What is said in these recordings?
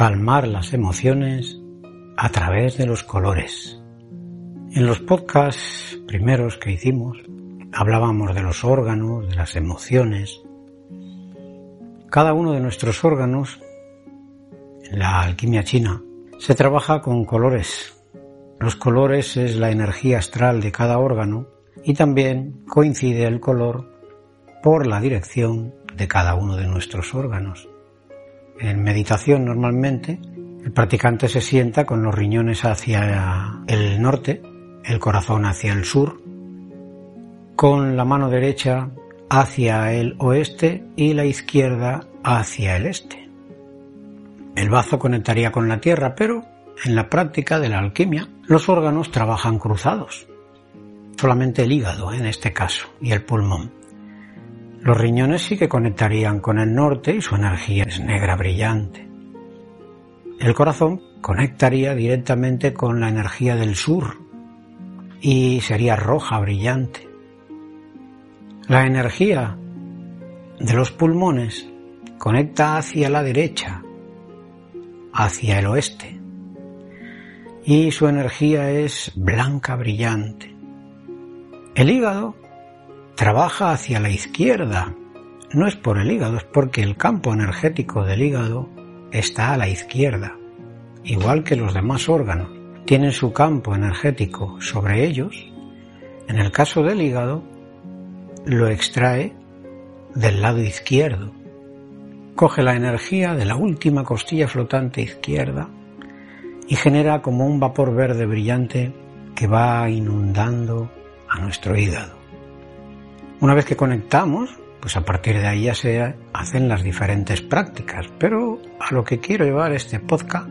Calmar las emociones a través de los colores. En los podcasts primeros que hicimos hablábamos de los órganos, de las emociones. Cada uno de nuestros órganos, en la alquimia china, se trabaja con colores. Los colores es la energía astral de cada órgano y también coincide el color por la dirección de cada uno de nuestros órganos. En meditación normalmente el practicante se sienta con los riñones hacia el norte, el corazón hacia el sur, con la mano derecha hacia el oeste y la izquierda hacia el este. El bazo conectaría con la tierra, pero en la práctica de la alquimia los órganos trabajan cruzados. Solamente el hígado en este caso y el pulmón. Los riñones sí que conectarían con el norte y su energía es negra brillante. El corazón conectaría directamente con la energía del sur y sería roja brillante. La energía de los pulmones conecta hacia la derecha, hacia el oeste, y su energía es blanca brillante. El hígado trabaja hacia la izquierda. No es por el hígado, es porque el campo energético del hígado está a la izquierda, igual que los demás órganos. Tienen su campo energético sobre ellos. En el caso del hígado, lo extrae del lado izquierdo. Coge la energía de la última costilla flotante izquierda y genera como un vapor verde brillante que va inundando a nuestro hígado. Una vez que conectamos, pues a partir de ahí ya se hacen las diferentes prácticas. Pero a lo que quiero llevar este podcast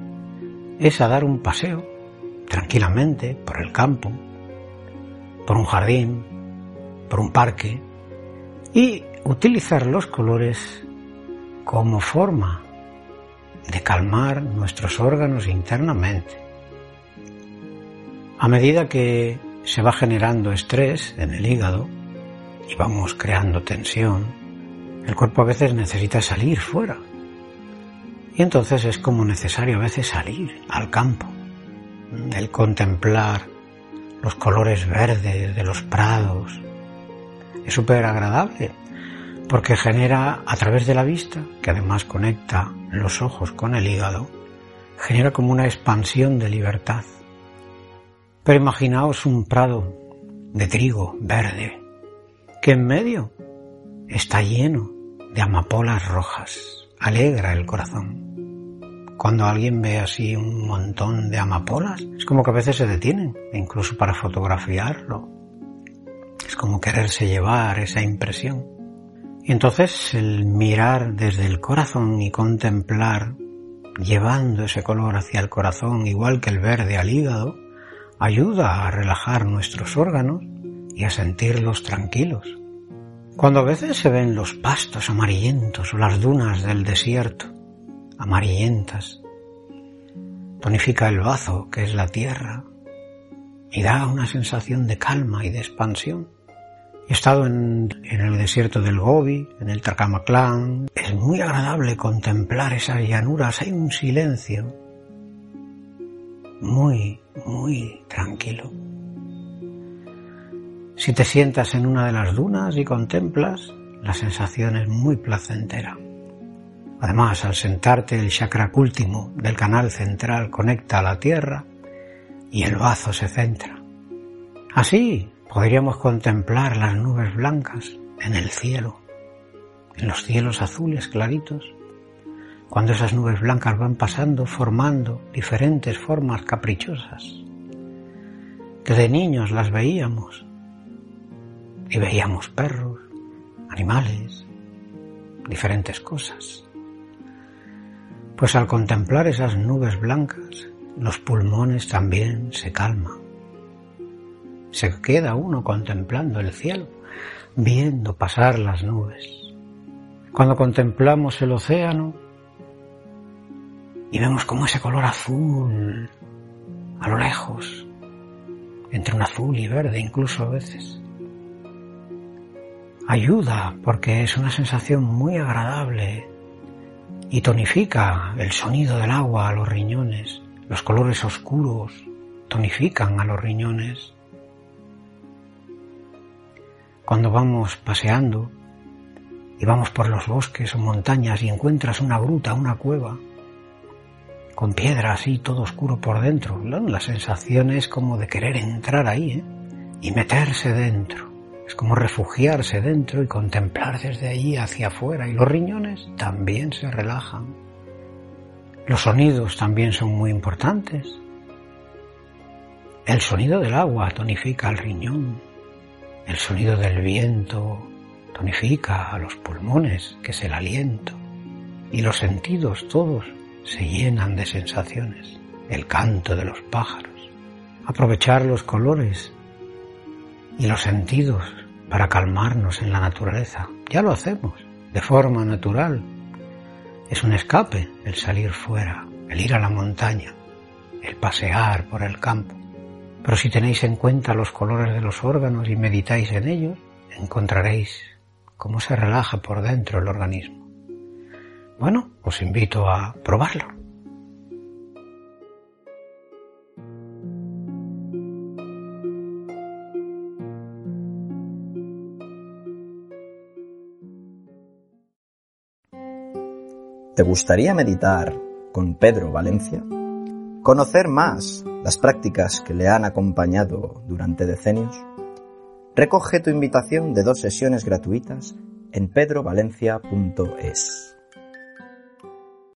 es a dar un paseo tranquilamente por el campo, por un jardín, por un parque y utilizar los colores como forma de calmar nuestros órganos internamente. A medida que se va generando estrés en el hígado, y vamos creando tensión, el cuerpo a veces necesita salir fuera. Y entonces es como necesario a veces salir al campo, el contemplar los colores verdes de los prados. Es súper agradable porque genera a través de la vista, que además conecta los ojos con el hígado, genera como una expansión de libertad. Pero imaginaos un prado de trigo verde, que en medio está lleno de amapolas rojas. Alegra el corazón. Cuando alguien ve así un montón de amapolas, es como que a veces se detienen, incluso para fotografiarlo. Es como quererse llevar esa impresión. Y entonces el mirar desde el corazón y contemplar, llevando ese color hacia el corazón, igual que el verde al hígado, ayuda a relajar nuestros órganos y a sentirlos tranquilos. Cuando a veces se ven los pastos amarillentos o las dunas del desierto, amarillentas, tonifica el bazo, que es la tierra, y da una sensación de calma y de expansión. He estado en, el desierto del Gobi, en el Tacamaclán. Es muy agradable contemplar esas llanuras. Hay un silencio muy, muy tranquilo. Si te sientas en una de las dunas y contemplas la sensación es muy placentera. Además, al sentarte el chakra último del canal central conecta a la tierra y el bazo se centra. Así podríamos contemplar las nubes blancas en el cielo, en los cielos azules claritos, cuando esas nubes blancas van pasando formando diferentes formas caprichosas, que de niños las veíamos y veíamos perros, animales, diferentes cosas. Pues al contemplar esas nubes blancas, los pulmones también se calman. Se queda uno contemplando el cielo, viendo pasar las nubes. Cuando contemplamos el océano y vemos como ese color azul a lo lejos, entre un azul y verde incluso a veces, ayuda porque es una sensación muy agradable y tonifica el sonido del agua a los riñones los colores oscuros tonifican a los riñones. Cuando vamos paseando y vamos por los bosques o montañas y encuentras una gruta, una cueva, con piedra así todo oscuro por dentro, la sensación es como de querer entrar ahí ¿eh? y meterse dentro. Es como refugiarse dentro y contemplar desde ahí hacia afuera y los riñones también se relajan. Los sonidos también son muy importantes. El sonido del agua tonifica el riñón. El sonido del viento tonifica a los pulmones, que es el aliento. Y los sentidos todos se llenan de sensaciones. El canto de los pájaros. Aprovechar los colores y los sentidos para calmarnos en la naturaleza. Ya lo hacemos de forma natural es un escape el salir fuera, el ir a la montaña, el pasear por el campo. Pero si tenéis en cuenta los colores de los órganos y meditáis en ellos, encontraréis cómo se relaja por dentro el organismo. Bueno, os invito a probarlo. ¿Te gustaría meditar con Pedro Valencia? ¿Conocer más las prácticas que le han acompañado durante decenios? Recoge tu invitación de dos sesiones gratuitas en pedrovalencia.es.